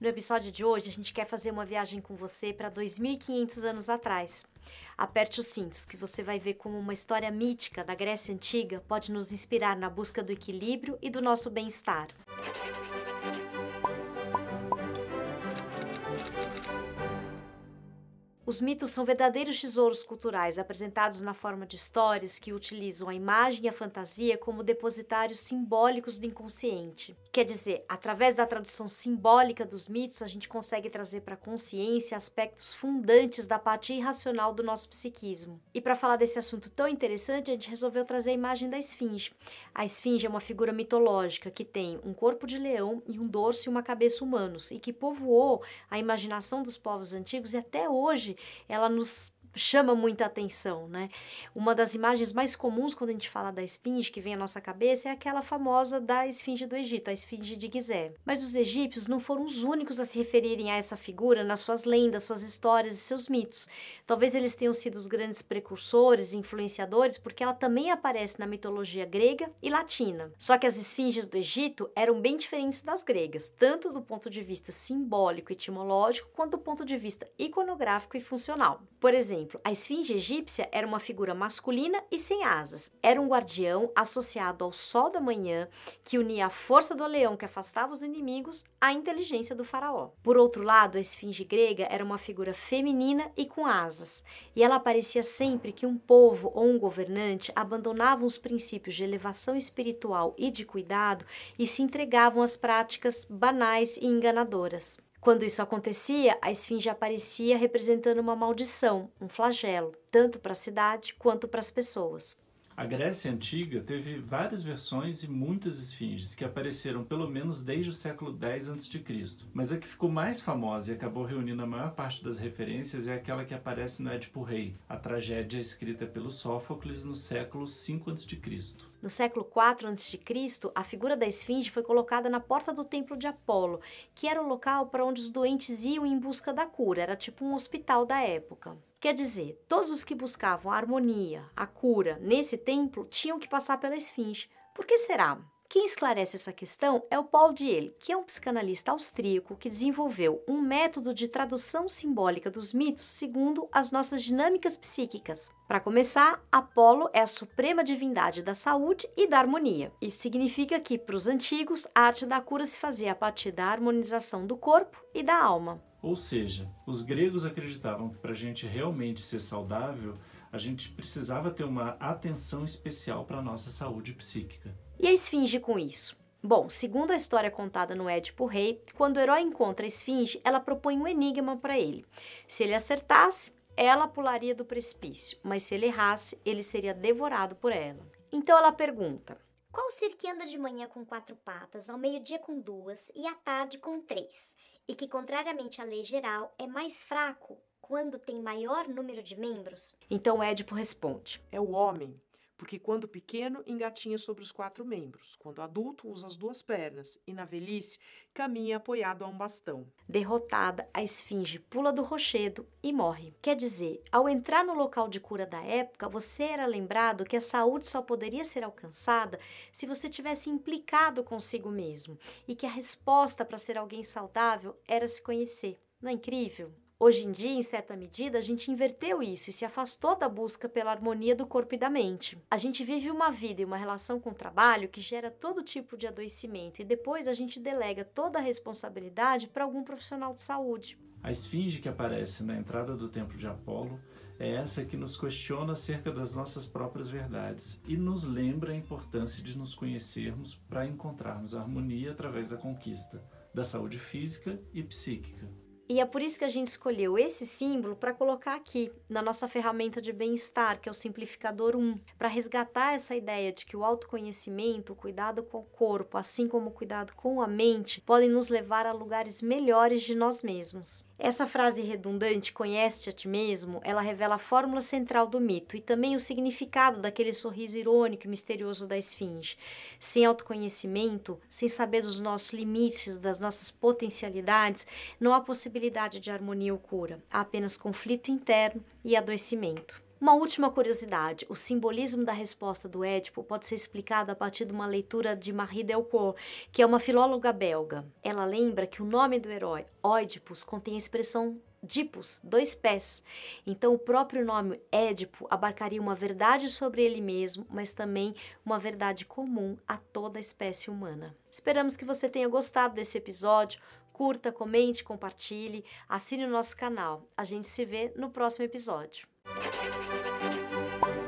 No episódio de hoje, a gente quer fazer uma viagem com você para 2500 anos atrás. Aperte os cintos, que você vai ver como uma história mítica da Grécia Antiga pode nos inspirar na busca do equilíbrio e do nosso bem-estar. Os mitos são verdadeiros tesouros culturais apresentados na forma de histórias que utilizam a imagem e a fantasia como depositários simbólicos do inconsciente. Quer dizer, através da tradução simbólica dos mitos, a gente consegue trazer para a consciência aspectos fundantes da parte irracional do nosso psiquismo. E para falar desse assunto tão interessante, a gente resolveu trazer a imagem da esfinge. A esfinge é uma figura mitológica que tem um corpo de leão e um dorso e uma cabeça humanos e que povoou a imaginação dos povos antigos e até hoje ela nos chama muita atenção, né? Uma das imagens mais comuns quando a gente fala da esfinge que vem à nossa cabeça é aquela famosa da esfinge do Egito, a esfinge de Gizé. Mas os egípcios não foram os únicos a se referirem a essa figura nas suas lendas, suas histórias e seus mitos. Talvez eles tenham sido os grandes precursores e influenciadores porque ela também aparece na mitologia grega e latina. Só que as esfinges do Egito eram bem diferentes das gregas, tanto do ponto de vista simbólico e etimológico quanto do ponto de vista iconográfico e funcional. Por exemplo, exemplo, a esfinge egípcia era uma figura masculina e sem asas. Era um guardião associado ao sol da manhã que unia a força do leão que afastava os inimigos à inteligência do faraó. Por outro lado, a esfinge grega era uma figura feminina e com asas, e ela aparecia sempre que um povo ou um governante abandonavam os princípios de elevação espiritual e de cuidado e se entregavam às práticas banais e enganadoras. Quando isso acontecia, a esfinge aparecia representando uma maldição, um flagelo, tanto para a cidade quanto para as pessoas. A Grécia Antiga teve várias versões e muitas esfinges que apareceram pelo menos desde o século X a.C. Mas a que ficou mais famosa e acabou reunindo a maior parte das referências é aquela que aparece no Édipo Rei, a tragédia escrita pelo Sófocles no século V a.C. No século IV a.C., a figura da esfinge foi colocada na porta do templo de Apolo, que era o local para onde os doentes iam em busca da cura, era tipo um hospital da época. Quer dizer, todos os que buscavam a harmonia, a cura nesse templo tinham que passar pela esfinge. Por que será? Quem esclarece essa questão é o Paul Diel, que é um psicanalista austríaco que desenvolveu um método de tradução simbólica dos mitos segundo as nossas dinâmicas psíquicas. Para começar, Apolo é a suprema divindade da saúde e da harmonia. Isso significa que, para os antigos, a arte da cura se fazia a partir da harmonização do corpo e da alma. Ou seja, os gregos acreditavam que para a gente realmente ser saudável, a gente precisava ter uma atenção especial para a nossa saúde psíquica. E a esfinge com isso? Bom, segundo a história contada no Édipo Rei, quando o herói encontra a esfinge, ela propõe um enigma para ele. Se ele acertasse, ela pularia do precipício, mas se ele errasse, ele seria devorado por ela. Então ela pergunta: Qual ser que anda de manhã com quatro patas, ao meio-dia com duas e à tarde com três? e que, contrariamente à lei geral, é mais fraco quando tem maior número de membros? Então Édipo responde: É o homem, porque quando pequeno engatinha sobre os quatro membros, quando adulto usa as duas pernas e na velhice caminha apoiado a um bastão. Derrotada, a esfinge pula do rochedo e morre. Quer dizer, ao entrar no local de cura da época, você era lembrado que a saúde só poderia ser alcançada se você tivesse implicado consigo mesmo e que a resposta para ser alguém saudável era se conhecer. Não é incrível? Hoje em dia, em certa medida, a gente inverteu isso e se afastou da busca pela harmonia do corpo e da mente. A gente vive uma vida e uma relação com o trabalho que gera todo tipo de adoecimento e depois a gente delega toda a responsabilidade para algum profissional de saúde. A esfinge que aparece na entrada do templo de Apolo é essa que nos questiona acerca das nossas próprias verdades e nos lembra a importância de nos conhecermos para encontrarmos harmonia através da conquista da saúde física e psíquica. E é por isso que a gente escolheu esse símbolo para colocar aqui na nossa ferramenta de bem-estar, que é o simplificador 1, para resgatar essa ideia de que o autoconhecimento, o cuidado com o corpo, assim como o cuidado com a mente, podem nos levar a lugares melhores de nós mesmos. Essa frase redundante, conhece-te a ti mesmo, ela revela a fórmula central do mito e também o significado daquele sorriso irônico e misterioso da esfinge. Sem autoconhecimento, sem saber dos nossos limites, das nossas potencialidades, não há possibilidade de harmonia ou cura. Há apenas conflito interno e adoecimento. Uma última curiosidade: o simbolismo da resposta do Édipo pode ser explicado a partir de uma leitura de Marie Delcourt, que é uma filóloga belga. Ela lembra que o nome do herói, Oedipus, contém a expressão Dipus, dois pés. Então, o próprio nome Édipo abarcaria uma verdade sobre ele mesmo, mas também uma verdade comum a toda a espécie humana. Esperamos que você tenha gostado desse episódio. Curta, comente, compartilhe, assine o nosso canal. A gente se vê no próximo episódio. うん。